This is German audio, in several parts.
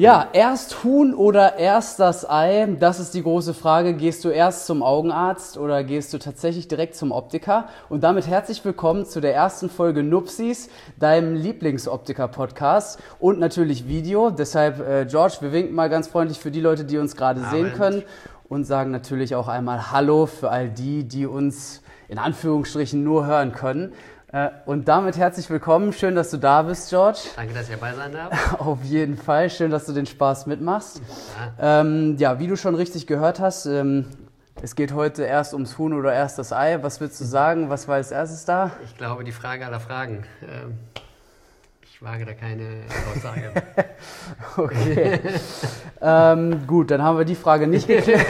Ja, erst Huhn oder erst das Ei? Das ist die große Frage. Gehst du erst zum Augenarzt oder gehst du tatsächlich direkt zum Optiker? Und damit herzlich willkommen zu der ersten Folge Nupsis, deinem Lieblingsoptiker-Podcast und natürlich Video. Deshalb, äh, George, wir winken mal ganz freundlich für die Leute, die uns gerade sehen können und sagen natürlich auch einmal Hallo für all die, die uns in Anführungsstrichen nur hören können. Äh, und damit herzlich willkommen. Schön, dass du da bist, George. Danke, dass ich dabei sein darf. Auf jeden Fall. Schön, dass du den Spaß mitmachst. Ja, ähm, ja wie du schon richtig gehört hast, ähm, es geht heute erst ums Huhn oder erst das Ei. Was würdest du sagen? Was war als erstes da? Ich glaube, die Frage aller Fragen. Ähm, ich wage da keine Aussage. okay. ähm, gut, dann haben wir die Frage nicht geklärt.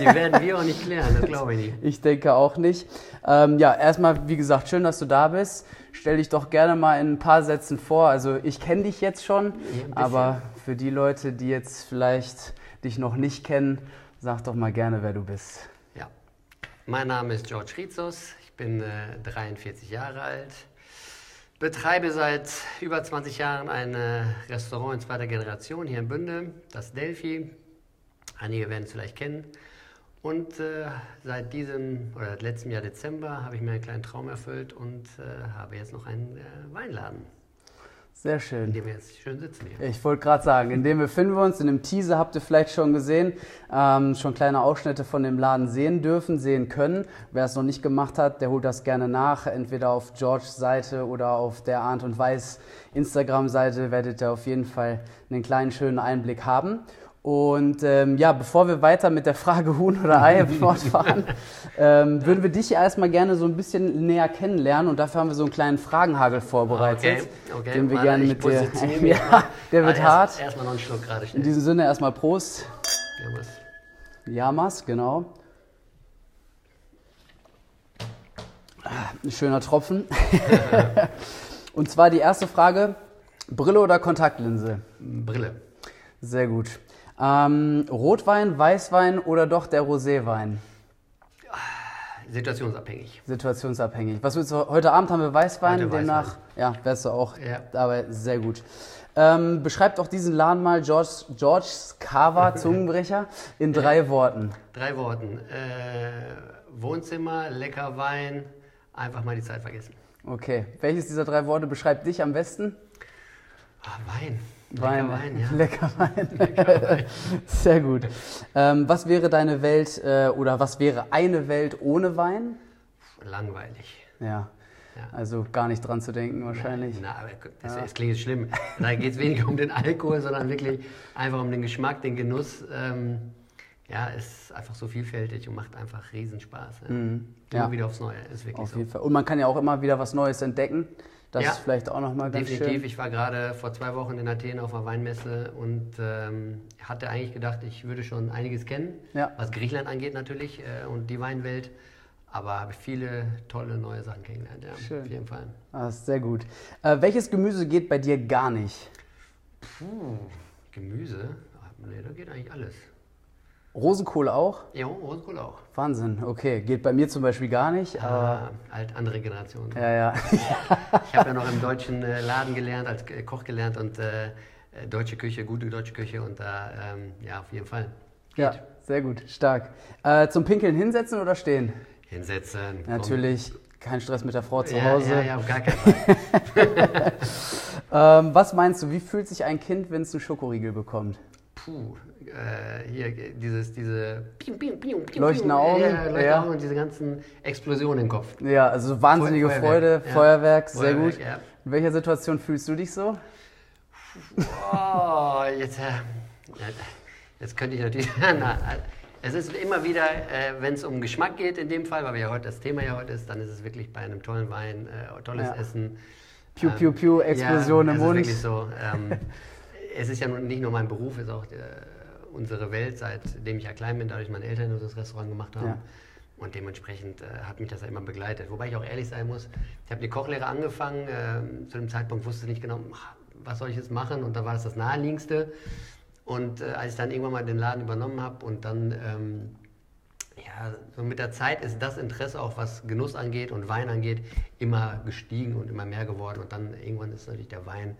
die werden wir auch nicht klären, das glaube ich nicht. Ich denke auch nicht. Ähm, ja, erstmal, wie gesagt, schön, dass du da bist. Stell dich doch gerne mal in ein paar Sätzen vor. Also ich kenne dich jetzt schon, aber für die Leute, die jetzt vielleicht dich noch nicht kennen, sag doch mal gerne, wer du bist. Ja, mein Name ist George Rizos. Ich bin äh, 43 Jahre alt betreibe seit über 20 Jahren ein äh, Restaurant in zweiter Generation hier in Bünde, das Delphi. Einige werden es vielleicht kennen. Und äh, seit diesem oder letztem Jahr Dezember habe ich mir einen kleinen Traum erfüllt und äh, habe jetzt noch einen äh, Weinladen. Sehr schön. In dem wir jetzt schön sitzen hier. Ich wollte gerade sagen, in dem befinden wir uns. In dem Teaser habt ihr vielleicht schon gesehen, ähm, schon kleine Ausschnitte von dem Laden sehen dürfen, sehen können. Wer es noch nicht gemacht hat, der holt das gerne nach. Entweder auf Georges Seite oder auf der Arndt und Weiß Instagram-Seite werdet ihr auf jeden Fall einen kleinen schönen Einblick haben. Und ähm, ja, bevor wir weiter mit der Frage Huhn oder Ei fortfahren, ähm, würden wir dich erstmal gerne so ein bisschen näher kennenlernen und dafür haben wir so einen kleinen Fragenhagel vorbereitet, okay, okay. den wir Warte, gerne mit dir. ja, der wird ah, hart. Erstmal noch einen Schluck gerade schnell. In diesem Sinne erstmal Prost. Jamas. Jamas, genau. Ein schöner Tropfen. und zwar die erste Frage: Brille oder Kontaktlinse? Brille. Sehr gut. Ähm, Rotwein, Weißwein oder doch der Roséwein? Situationsabhängig. Situationsabhängig. Was willst du? Heute Abend haben wir Weißwein, heute demnach Weißwein. ja, wärst du auch ja. dabei sehr gut. Ähm, beschreibt auch diesen Laden mal George, George's Carver Zungenbrecher in drei ja. Worten. Drei Worten. Äh, Wohnzimmer, lecker Wein, einfach mal die Zeit vergessen. Okay. Welches dieser drei Worte beschreibt dich am besten? Ah, Wein. Wein, Lecker Wein, ja. Lecker Wein. Lecker Wein. Sehr gut. Ähm, was wäre deine Welt äh, oder was wäre eine Welt ohne Wein? Langweilig. Ja. ja. Also gar nicht dran zu denken wahrscheinlich. Na, aber das, ja. das klingt schlimm. Da geht es weniger um den Alkohol, sondern wirklich einfach um den Geschmack, den Genuss. Ähm, ja, ist einfach so vielfältig und macht einfach Riesenspaß. Ja. Mhm. Immer ja. wieder aufs Neue, ist wirklich Auf so. Jeden Fall. Und man kann ja auch immer wieder was Neues entdecken. Das ja, ist vielleicht auch nochmal ganz definitiv. schön. Definitiv. Ich war gerade vor zwei Wochen in Athen auf einer Weinmesse und ähm, hatte eigentlich gedacht, ich würde schon einiges kennen, ja. was Griechenland angeht natürlich äh, und die Weinwelt. Aber habe viele tolle neue Sachen kennengelernt, ja, Schön. auf jeden Fall. Ah, sehr gut. Äh, welches Gemüse geht bei dir gar nicht? Puh, Gemüse? Nee, da geht eigentlich alles. Rosenkohl auch? Ja, Rosenkohl auch. Wahnsinn, okay. Geht bei mir zum Beispiel gar nicht. Ah, halt andere Generation. Ja, ja. ich habe ja noch im deutschen äh, Laden gelernt, als Koch gelernt und äh, äh, deutsche Küche, gute deutsche Küche und da, ähm, ja, auf jeden Fall. Geht. Ja, sehr gut, stark. Äh, zum Pinkeln hinsetzen oder stehen? Hinsetzen. Natürlich, kein Stress mit der Frau zu ja, Hause. Ja, ja, auf gar keinen Fall. ähm, was meinst du, wie fühlt sich ein Kind, wenn es einen Schokoriegel bekommt? Puh, äh, hier dieses, diese leuchtende Augen, ja, ja. und diese ganzen Explosionen im Kopf. Ja, also wahnsinnige Feuerwerk, Freude, ja. Feuerwerk, sehr Feuerwerk, gut. Ja. In welcher Situation fühlst du dich so? Oh, jetzt, äh, jetzt könnte ich natürlich. Na, es ist immer wieder, äh, wenn es um Geschmack geht, in dem Fall, weil wir ja heute das Thema ja heute ist, dann ist es wirklich bei einem tollen Wein, äh, tolles Essen. Piu, piu, piu, Explosion im Mund. Ist wirklich so. Ähm, es ist ja nicht nur mein Beruf, es ist auch äh, unsere Welt, seitdem ich ja klein bin, dadurch meine Eltern das Restaurant gemacht haben. Ja. Und dementsprechend äh, hat mich das ja immer begleitet. Wobei ich auch ehrlich sein muss, ich habe die Kochlehre angefangen, äh, zu dem Zeitpunkt wusste ich nicht genau, was soll ich jetzt machen und da war das das Naheliegendste. Und äh, als ich dann irgendwann mal den Laden übernommen habe und dann, ähm, ja, so mit der Zeit ist das Interesse auch, was Genuss angeht und Wein angeht, immer gestiegen und immer mehr geworden. Und dann irgendwann ist natürlich der Wein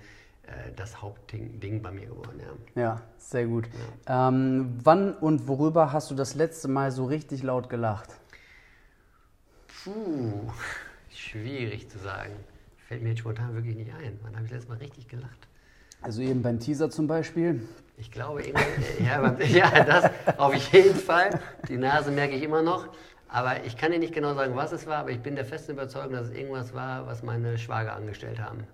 das Hauptding bei mir geworden. Ja, ja sehr gut. Ja. Ähm, wann und worüber hast du das letzte Mal so richtig laut gelacht? Puh, schwierig zu sagen. Fällt mir jetzt spontan wirklich nicht ein. Wann habe ich letztes Mal richtig gelacht? Also eben beim Teaser zum Beispiel. Ich glaube, ja, ja, das auf jeden Fall. Die Nase merke ich immer noch. Aber ich kann dir nicht genau sagen, was es war, aber ich bin der festen Überzeugung, dass es irgendwas war, was meine Schwager angestellt haben.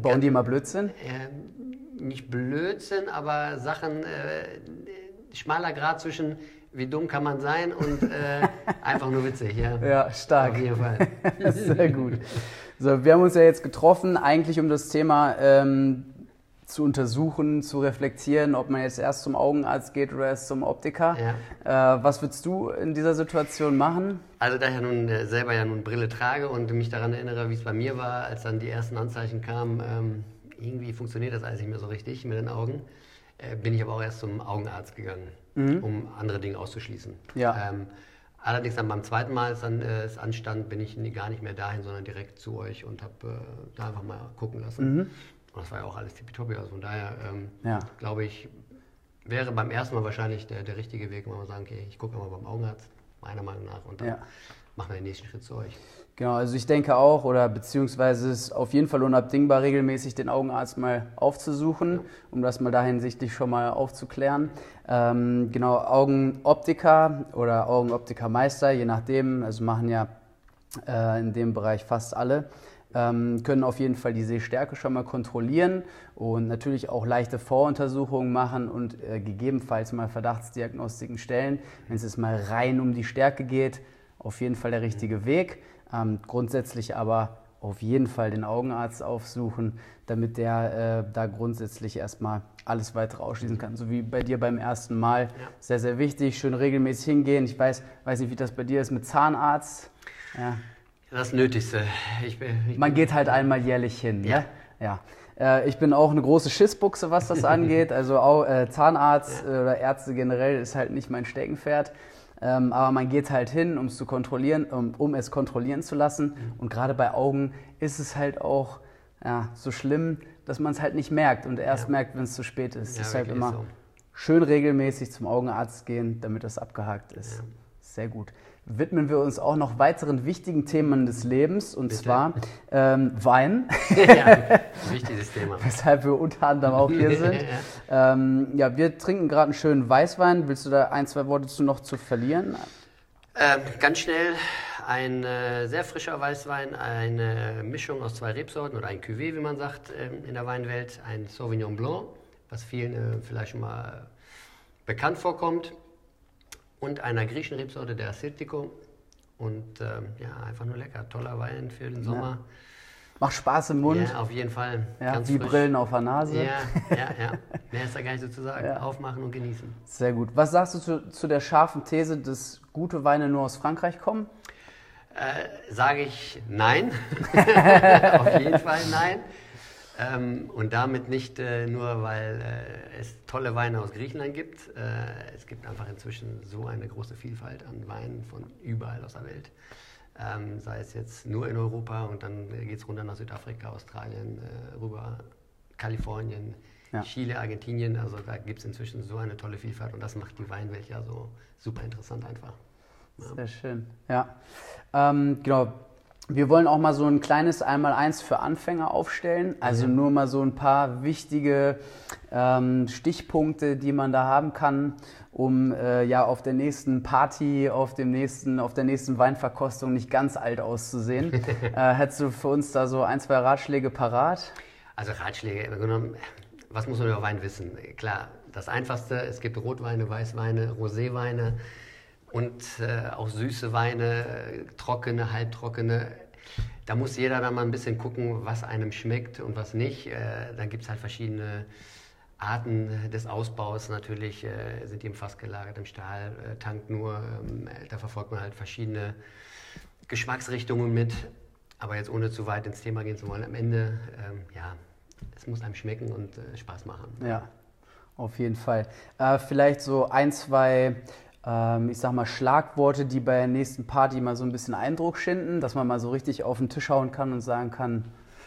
Bauen die immer Blödsinn? Äh, nicht Blödsinn, aber Sachen, äh, schmaler Grad zwischen wie dumm kann man sein und äh, einfach nur witzig. Ja, ja stark. Auf jeden Fall. Sehr gut. So, wir haben uns ja jetzt getroffen, eigentlich um das Thema ähm, zu untersuchen, zu reflektieren, ob man jetzt erst zum Augenarzt geht oder erst zum Optiker. Ja. Äh, was würdest du in dieser Situation machen? Also da ich ja nun äh, selber ja nun Brille trage und mich daran erinnere, wie es bei mir war, als dann die ersten Anzeichen kamen, ähm, irgendwie funktioniert das alles nicht mehr so richtig mit den Augen, äh, bin ich aber auch erst zum Augenarzt gegangen, mhm. um andere Dinge auszuschließen. Ja. Ähm, allerdings dann beim zweiten Mal, als dann äh, es anstand, bin ich gar nicht mehr dahin, sondern direkt zu euch und habe äh, da einfach mal gucken lassen. Mhm. Und das war ja auch alles tippitoppi. Also von daher ähm, ja. glaube ich, wäre beim ersten Mal wahrscheinlich der, der richtige Weg, wenn man sagen, okay, ich gucke mal beim Augenarzt, meiner Meinung nach, und dann ja. machen wir den nächsten Schritt zu euch. Genau, also ich denke auch, oder beziehungsweise ist es auf jeden Fall unabdingbar, regelmäßig den Augenarzt mal aufzusuchen, um das mal da hinsichtlich schon mal aufzuklären. Ähm, genau, Augenoptiker oder Augenoptikermeister, je nachdem, also machen ja äh, in dem Bereich fast alle können auf jeden Fall die Sehstärke schon mal kontrollieren und natürlich auch leichte Voruntersuchungen machen und äh, gegebenenfalls mal Verdachtsdiagnostiken stellen. Wenn es jetzt mal rein um die Stärke geht, auf jeden Fall der richtige Weg. Ähm, grundsätzlich aber auf jeden Fall den Augenarzt aufsuchen, damit der äh, da grundsätzlich erstmal alles weitere ausschließen kann. So wie bei dir beim ersten Mal. Ja. Sehr, sehr wichtig. Schön regelmäßig hingehen. Ich weiß, weiß nicht, wie das bei dir ist mit Zahnarzt. Ja. Das Nötigste. Ich bin, ich Man geht halt einmal jährlich hin. Ja. Ne? ja. Äh, ich bin auch eine große Schissbuchse, was das angeht. Also auch, äh, Zahnarzt ja. oder Ärzte generell ist halt nicht mein Steckenpferd. Ähm, aber man geht halt hin, um es zu kontrollieren, um, um es kontrollieren zu lassen. Mhm. Und gerade bei Augen ist es halt auch ja, so schlimm, dass man es halt nicht merkt und erst ja. merkt, wenn es zu spät ist. Ja, Deshalb immer so. schön regelmäßig zum Augenarzt gehen, damit das abgehakt ist. Sehr gut widmen wir uns auch noch weiteren wichtigen Themen des Lebens und Bitte? zwar ähm, Wein. ja, wichtiges Thema. Weshalb wir unter anderem auch hier sind. ja. Ähm, ja, wir trinken gerade einen schönen Weißwein. Willst du da ein, zwei Worte zu noch zu verlieren? Ähm, ganz schnell ein äh, sehr frischer Weißwein, eine Mischung aus zwei Rebsorten oder ein Cuvée, wie man sagt äh, in der Weinwelt, ein Sauvignon Blanc, was vielen äh, vielleicht schon mal bekannt vorkommt und einer griechischen Rebsorte, der Assyrtiko. Und ähm, ja, einfach nur lecker. Toller Wein für den Sommer. Ja. Macht Spaß im Mund. Ja, auf jeden Fall. Ja, Ganz wie frisch. Brillen auf der Nase. Ja, ja, ja. Mehr ist da gar nicht so zu sagen. Ja. Aufmachen und genießen. Sehr gut. Was sagst du zu, zu der scharfen These, dass gute Weine nur aus Frankreich kommen? Äh, Sage ich nein. auf jeden Fall nein. Ähm, und damit nicht äh, nur, weil äh, es tolle Weine aus Griechenland gibt. Äh, es gibt einfach inzwischen so eine große Vielfalt an Weinen von überall aus der Welt. Ähm, sei es jetzt nur in Europa und dann geht es runter nach Südafrika, Australien, äh, rüber Kalifornien, ja. Chile, Argentinien. Also da gibt es inzwischen so eine tolle Vielfalt und das macht die Weinwelt ja so super interessant einfach. Ja. Sehr schön. Ja, ähm, genau. Wir wollen auch mal so ein kleines Einmaleins für Anfänger aufstellen. Also mhm. nur mal so ein paar wichtige ähm, Stichpunkte, die man da haben kann, um äh, ja auf der nächsten Party, auf dem nächsten, auf der nächsten Weinverkostung nicht ganz alt auszusehen. äh, hättest du für uns da so ein, zwei Ratschläge parat? Also Ratschläge, genommen, was muss man über Wein wissen? Klar, das Einfachste, es gibt Rotweine, Weißweine, Roséweine und äh, auch süße Weine, äh, trockene, halbtrockene. Da muss jeder dann mal ein bisschen gucken, was einem schmeckt und was nicht. Äh, dann gibt es halt verschiedene Arten des Ausbaus. Natürlich äh, sind die im Fass gelagert, im Stahltank äh, nur. Ähm, da verfolgt man halt verschiedene Geschmacksrichtungen mit. Aber jetzt ohne zu weit ins Thema gehen zu wollen, am Ende, ähm, ja, es muss einem schmecken und Spaß machen. Ja, auf jeden Fall. vielleicht so ein, zwei ähm, ich sag mal, Schlagworte, die bei der nächsten Party mal so ein bisschen Eindruck schinden, dass man mal so richtig auf den Tisch hauen kann und sagen kann,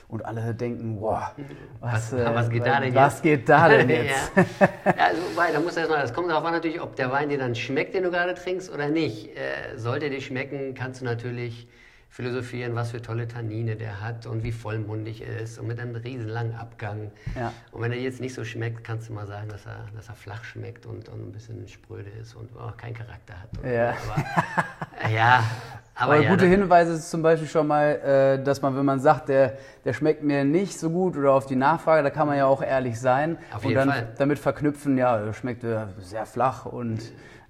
und alle denken, wow, was, was, was geht da denn was jetzt? Geht da denn jetzt? ja. ja, also, wobei, da muss erstmal, das kommt darauf an natürlich, ob der Wein dir dann schmeckt, den du gerade trinkst oder nicht. Äh, sollte dir schmecken, kannst du natürlich philosophieren, was für tolle Tannine der hat und wie vollmundig er ist und mit einem riesen langen Abgang. Ja. Und wenn er jetzt nicht so schmeckt, kannst du mal sagen, dass er, dass er flach schmeckt und, und ein bisschen spröde ist und oh, keinen Charakter hat. Ja. Aber, ja, aber, aber ja, gute Hinweise ist zum Beispiel schon mal, äh, dass man, wenn man sagt, der, der schmeckt mir nicht so gut oder auf die Nachfrage, da kann man ja auch ehrlich sein auf und dann Fall. damit verknüpfen, ja, schmeckt sehr flach und äh,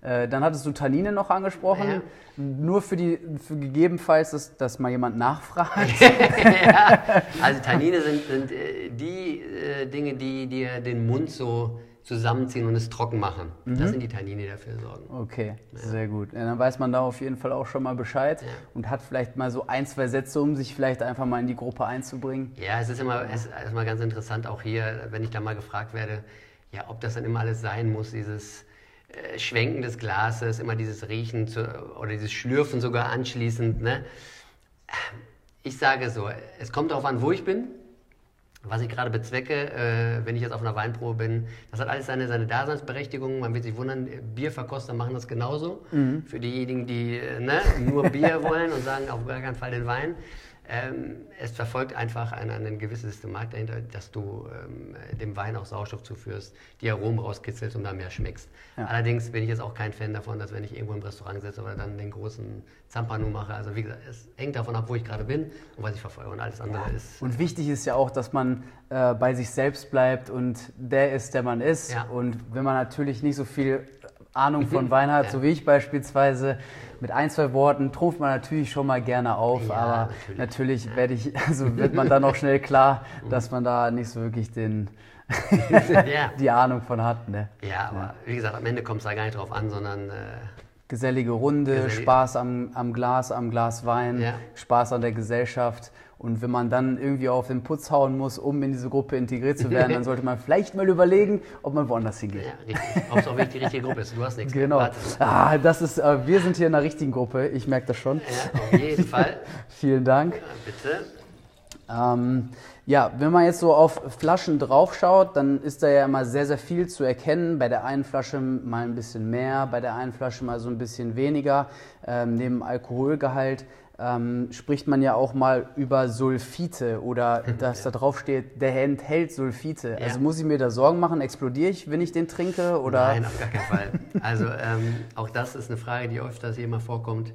dann hattest du Tannine noch angesprochen. Ja. Nur für die, für gegebenenfalls, dass, dass mal jemand nachfragt. ja, also Tannine sind, sind äh, die äh, Dinge, die dir den Mund so zusammenziehen und es trocken machen. Mhm. Das sind die Tannine, die dafür sorgen. Okay, ja. sehr gut. Ja, dann weiß man da auf jeden Fall auch schon mal Bescheid ja. und hat vielleicht mal so ein, zwei Sätze, um sich vielleicht einfach mal in die Gruppe einzubringen. Ja, es ist immer, es ist immer ganz interessant, auch hier, wenn ich da mal gefragt werde, ja, ob das dann immer alles sein muss, dieses äh, Schwenken des Glases, immer dieses Riechen zu, oder dieses Schlürfen sogar anschließend. Ne? Ich sage so, es kommt darauf an, wo ich bin, was ich gerade bezwecke, äh, wenn ich jetzt auf einer Weinprobe bin. Das hat alles seine, seine Daseinsberechtigung. Man wird sich wundern, Bierverkoster machen das genauso. Mhm. Für diejenigen, die äh, ne, nur Bier wollen und sagen auf gar keinen Fall den Wein. Ähm, es verfolgt einfach eine, eine, gewisse Systematik dahinter, dass du ähm, dem Wein auch Sauerstoff zuführst, die Aromen rauskitzelst und da mehr schmeckst. Ja. Allerdings bin ich jetzt auch kein Fan davon, dass wenn ich irgendwo im Restaurant sitze oder dann den großen Zampano mache, also wie gesagt, es hängt davon ab, wo ich gerade bin und was ich verfolge und alles andere ja. ist... Und wichtig ist ja auch, dass man äh, bei sich selbst bleibt und der ist, der man ist. Ja. Und wenn man natürlich nicht so viel Ahnung von Wein hat, so wie ich beispielsweise, mit ein, zwei Worten trumpft man natürlich schon mal gerne auf, ja, aber natürlich, natürlich werde ich, also wird man dann auch schnell klar, dass man da nicht so wirklich den, ja. die Ahnung von hat. Ne? Ja, aber wie gesagt, am Ende kommt es da gar nicht drauf an, sondern. Äh, Gesellige Runde, Gesellig. Spaß am, am Glas, am Glas Wein, ja. Spaß an der Gesellschaft. Und wenn man dann irgendwie auf den Putz hauen muss, um in diese Gruppe integriert zu werden, dann sollte man vielleicht mal überlegen, ob man woanders hingeht. Ja, richtig. Ob es auch wirklich die richtige Gruppe ist. Du hast nichts. Genau. Ah, das ist, äh, wir sind hier in der richtigen Gruppe. Ich merke das schon. Ja, auf jeden Fall. Vielen Dank. Bitte. Ähm, ja, wenn man jetzt so auf Flaschen draufschaut, dann ist da ja immer sehr, sehr viel zu erkennen. Bei der einen Flasche mal ein bisschen mehr, bei der einen Flasche mal so ein bisschen weniger, ähm, neben Alkoholgehalt ähm, spricht man ja auch mal über Sulfite oder dass da drauf steht, der enthält Sulfite. Ja. Also muss ich mir da Sorgen machen, explodiere ich, wenn ich den trinke? Oder? Nein, auf gar keinen Fall. Also ähm, auch das ist eine Frage, die öfters hier mal vorkommt.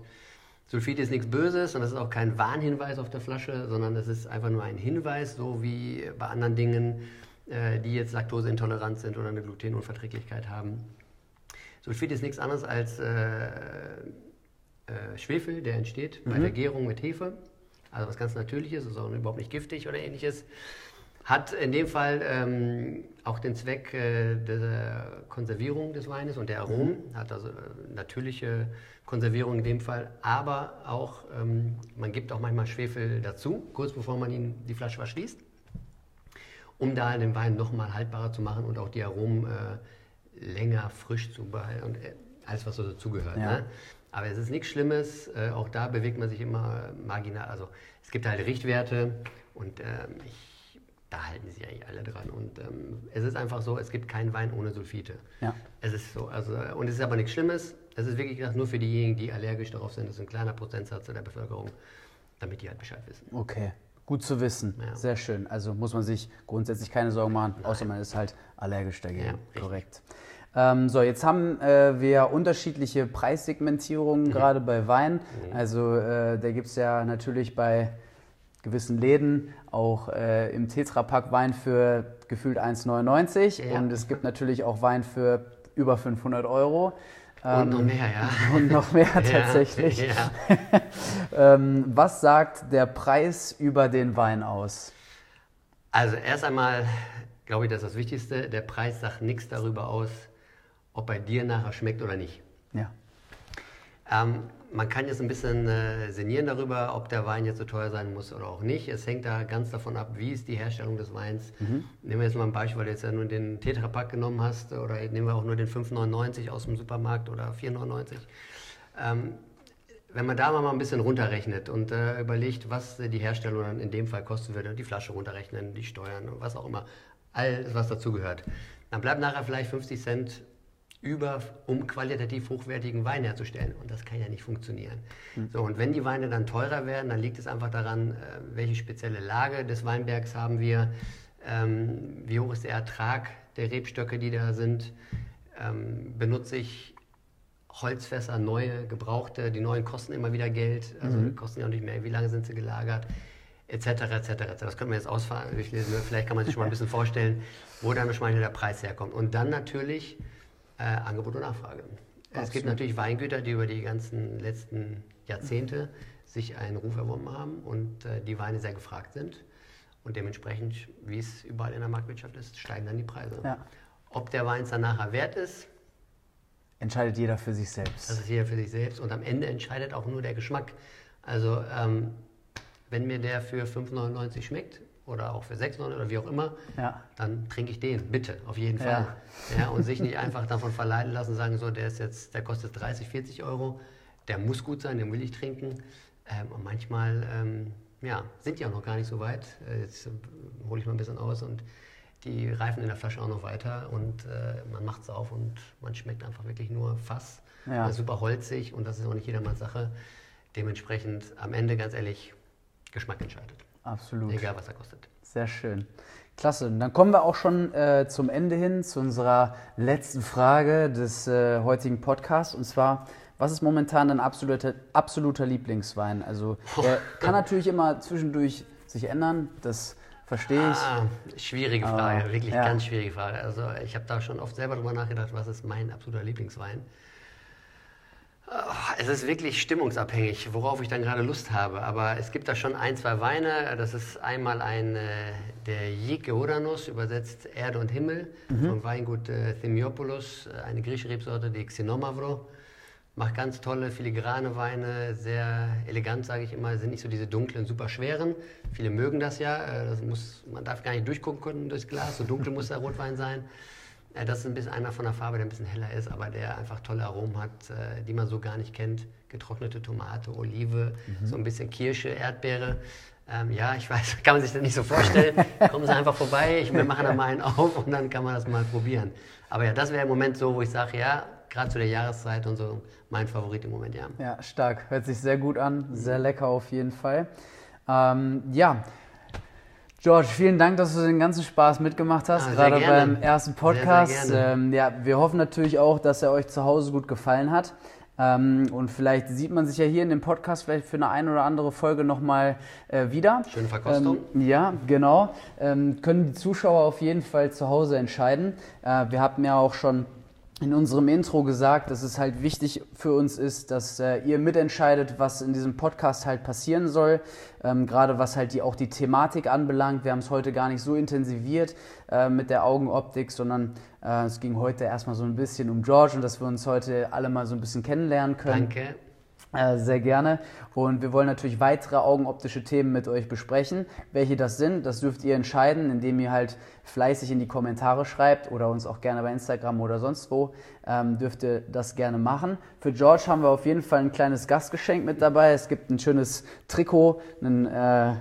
Sulfite ist nichts Böses und das ist auch kein Warnhinweis auf der Flasche, sondern das ist einfach nur ein Hinweis, so wie bei anderen Dingen, äh, die jetzt laktoseintolerant sind oder eine Glutenunverträglichkeit haben. Sulfit ist nichts anderes als äh, äh, Schwefel, der entsteht mhm. bei der Gärung mit Hefe. Also was ganz Natürliches, ist auch überhaupt nicht giftig oder ähnliches. Hat in dem Fall ähm, auch den Zweck äh, der Konservierung des Weines und der Aromen. Mhm. Hat also äh, natürliche Konservierung in dem Fall. Aber auch, ähm, man gibt auch manchmal Schwefel dazu, kurz bevor man ihn, die Flasche verschließt, um da den Wein nochmal haltbarer zu machen und auch die Aromen äh, länger frisch zu behalten und äh, alles, was so dazugehört. Ja. Ne? Aber es ist nichts Schlimmes. Äh, auch da bewegt man sich immer marginal. Also es gibt halt Richtwerte und ähm, ich, da halten sich eigentlich alle dran. Und ähm, es ist einfach so, es gibt keinen Wein ohne Sulfite. Ja. Es ist so. Also, und es ist aber nichts Schlimmes. Es ist wirklich nur für diejenigen, die allergisch darauf sind. Das ist ein kleiner Prozentsatz der Bevölkerung, damit die halt Bescheid wissen. Okay. Gut zu wissen. Ja. Sehr schön. Also muss man sich grundsätzlich keine Sorgen machen, Nein. außer man ist halt allergisch dagegen. Ja, Korrekt. Ähm, so, jetzt haben äh, wir unterschiedliche Preissegmentierungen, mhm. gerade bei Wein. Mhm. Also äh, da gibt es ja natürlich bei gewissen Läden auch äh, im Tetrapack Wein für gefühlt 1,99 ja. und es gibt natürlich auch Wein für über 500 Euro. Ähm, und noch mehr, ja. Und noch mehr tatsächlich. Ja, ähm, was sagt der Preis über den Wein aus? Also erst einmal glaube ich, das ist das Wichtigste. Der Preis sagt nichts darüber aus, ob bei dir nachher schmeckt oder nicht. Ja. Ähm, man kann jetzt ein bisschen äh, sinnieren darüber, ob der Wein jetzt so teuer sein muss oder auch nicht. Es hängt da ganz davon ab, wie ist die Herstellung des Weins. Mhm. Nehmen wir jetzt mal ein Beispiel, weil du jetzt ja nur den Tetrapack genommen hast oder nehmen wir auch nur den 5,99 aus dem Supermarkt oder 4,99. Ähm, wenn man da mal ein bisschen runterrechnet und äh, überlegt, was die Herstellung dann in dem Fall kosten würde, die Flasche runterrechnen, die Steuern und was auch immer, alles, was dazugehört, dann bleibt nachher vielleicht 50 Cent über, um qualitativ hochwertigen Wein herzustellen. Und das kann ja nicht funktionieren. Mhm. So, und wenn die Weine dann teurer werden, dann liegt es einfach daran, äh, welche spezielle Lage des Weinbergs haben wir, ähm, wie hoch ist der Ertrag der Rebstöcke, die da sind, ähm, benutze ich Holzfässer, neue, gebrauchte, die neuen kosten immer wieder Geld, also mhm. kosten ja auch nicht mehr, wie lange sind sie gelagert, etc., etc., etc. Das können wir jetzt ausfahren, durchlesen, vielleicht kann man sich schon mal ein bisschen vorstellen, wo dann schon mal der Preis herkommt. Und dann natürlich äh, Angebot und Nachfrage. Absolut. Es gibt natürlich Weingüter, die über die ganzen letzten Jahrzehnte sich einen Ruf erworben haben und äh, die Weine sehr gefragt sind. Und dementsprechend, wie es überall in der Marktwirtschaft ist, steigen dann die Preise. Ja. Ob der Wein es dann nachher wert ist, entscheidet jeder für sich selbst. Das ist jeder für sich selbst und am Ende entscheidet auch nur der Geschmack. Also ähm, wenn mir der für 5,99 schmeckt oder auch für 6,99 oder wie auch immer, ja. dann trinke ich den, bitte, auf jeden Fall. Ja. ja. und sich nicht einfach davon verleiten lassen, sagen so, der ist jetzt, der kostet 30, 40 Euro, der muss gut sein, den will ich trinken. Ähm, und manchmal ähm, ja, sind die auch noch gar nicht so weit. Äh, jetzt hole ich mal ein bisschen aus und die reifen in der Flasche auch noch weiter und äh, man macht es auf und man schmeckt einfach wirklich nur Fass. Ja. super holzig und das ist auch nicht jedermanns Sache. Dementsprechend am Ende, ganz ehrlich, Geschmack entscheidet. Absolut. Egal, was er kostet. Sehr schön. Klasse. Und dann kommen wir auch schon äh, zum Ende hin, zu unserer letzten Frage des äh, heutigen Podcasts. Und zwar, was ist momentan dein absoluter, absoluter Lieblingswein? Also, er kann natürlich immer zwischendurch sich ändern. Das Verstehe ich. Ah, schwierige Frage, Aber, wirklich ja. ganz schwierige Frage. Also ich habe da schon oft selber drüber nachgedacht, was ist mein absoluter Lieblingswein. Oh, es ist wirklich stimmungsabhängig, worauf ich dann gerade Lust habe. Aber es gibt da schon ein, zwei Weine. Das ist einmal ein, äh, der Jike Odanos, übersetzt Erde und Himmel, mhm. vom Weingut äh, Themiopoulos, äh, eine griechische Rebsorte, die Xenomavro macht ganz tolle filigrane Weine, sehr elegant, sage ich immer, sind nicht so diese dunklen, super schweren. Viele mögen das ja. Äh, das muss, man darf gar nicht durchgucken können durchs Glas, so dunkel muss der Rotwein sein. Äh, das ist ein bisschen einer von der Farbe, der ein bisschen heller ist, aber der einfach tolle Aromen hat, äh, die man so gar nicht kennt. Getrocknete Tomate, Olive, mhm. so ein bisschen Kirsche, Erdbeere. Ähm, ja, ich weiß, kann man sich das nicht so vorstellen. Kommen Sie einfach vorbei, ich, wir machen da mal einen auf und dann kann man das mal probieren. Aber ja, das wäre im Moment so, wo ich sage, ja, gerade zu der Jahreszeit und so mein Favorit im Moment, ja. Ja, stark. Hört sich sehr gut an. Sehr lecker auf jeden Fall. Ähm, ja. George, vielen Dank, dass du den ganzen Spaß mitgemacht hast, ah, gerade beim ersten Podcast. Sehr, sehr ähm, ja, wir hoffen natürlich auch, dass er euch zu Hause gut gefallen hat. Ähm, und vielleicht sieht man sich ja hier in dem Podcast vielleicht für eine ein oder andere Folge nochmal äh, wieder. Schöne Verkostung. Ähm, ja, genau. Ähm, können die Zuschauer auf jeden Fall zu Hause entscheiden. Äh, wir haben ja auch schon in unserem Intro gesagt, dass es halt wichtig für uns ist, dass äh, ihr mitentscheidet, was in diesem Podcast halt passieren soll. Ähm, gerade was halt die, auch die Thematik anbelangt. Wir haben es heute gar nicht so intensiviert äh, mit der Augenoptik, sondern äh, es ging heute erstmal so ein bisschen um George und dass wir uns heute alle mal so ein bisschen kennenlernen können. Danke. Äh, sehr gerne. Und wir wollen natürlich weitere augenoptische Themen mit euch besprechen. Welche das sind, das dürft ihr entscheiden, indem ihr halt fleißig in die Kommentare schreibt oder uns auch gerne bei Instagram oder sonst wo. Ähm, dürft ihr das gerne machen. Für George haben wir auf jeden Fall ein kleines Gastgeschenk mit dabei. Es gibt ein schönes Trikot, ein äh,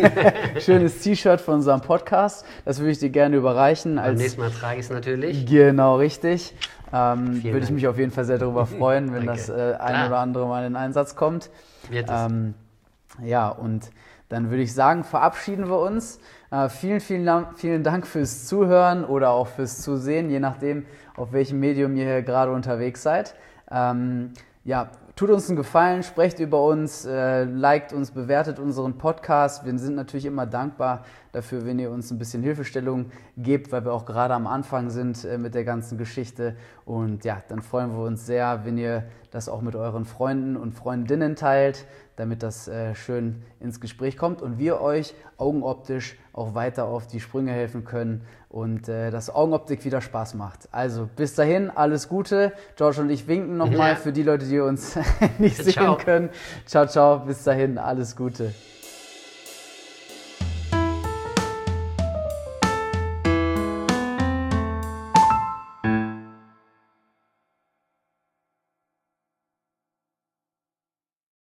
schönes T-Shirt von unserem Podcast. Das würde ich dir gerne überreichen. Beim nächsten Mal trage ich es natürlich. Genau, richtig. Ähm, würde ich mich auf jeden Fall sehr darüber freuen, wenn das äh, ein oder andere Mal in Einsatz kommt. Wird es. Ähm, ja, und dann würde ich sagen, verabschieden wir uns. Äh, vielen, vielen, vielen Dank fürs Zuhören oder auch fürs Zusehen, je nachdem, auf welchem Medium ihr hier gerade unterwegs seid. Ähm, ja, tut uns einen Gefallen, sprecht über uns, äh, liked uns, bewertet unseren Podcast. Wir sind natürlich immer dankbar dafür, wenn ihr uns ein bisschen Hilfestellung gebt, weil wir auch gerade am Anfang sind äh, mit der ganzen Geschichte. Und ja, dann freuen wir uns sehr, wenn ihr das auch mit euren Freunden und Freundinnen teilt, damit das äh, schön ins Gespräch kommt und wir euch augenoptisch auch weiter auf die Sprünge helfen können und äh, das Augenoptik wieder Spaß macht. Also bis dahin, alles Gute. George und ich winken nochmal ja. für die Leute, die uns nicht ciao. sehen können. Ciao, ciao, bis dahin, alles Gute.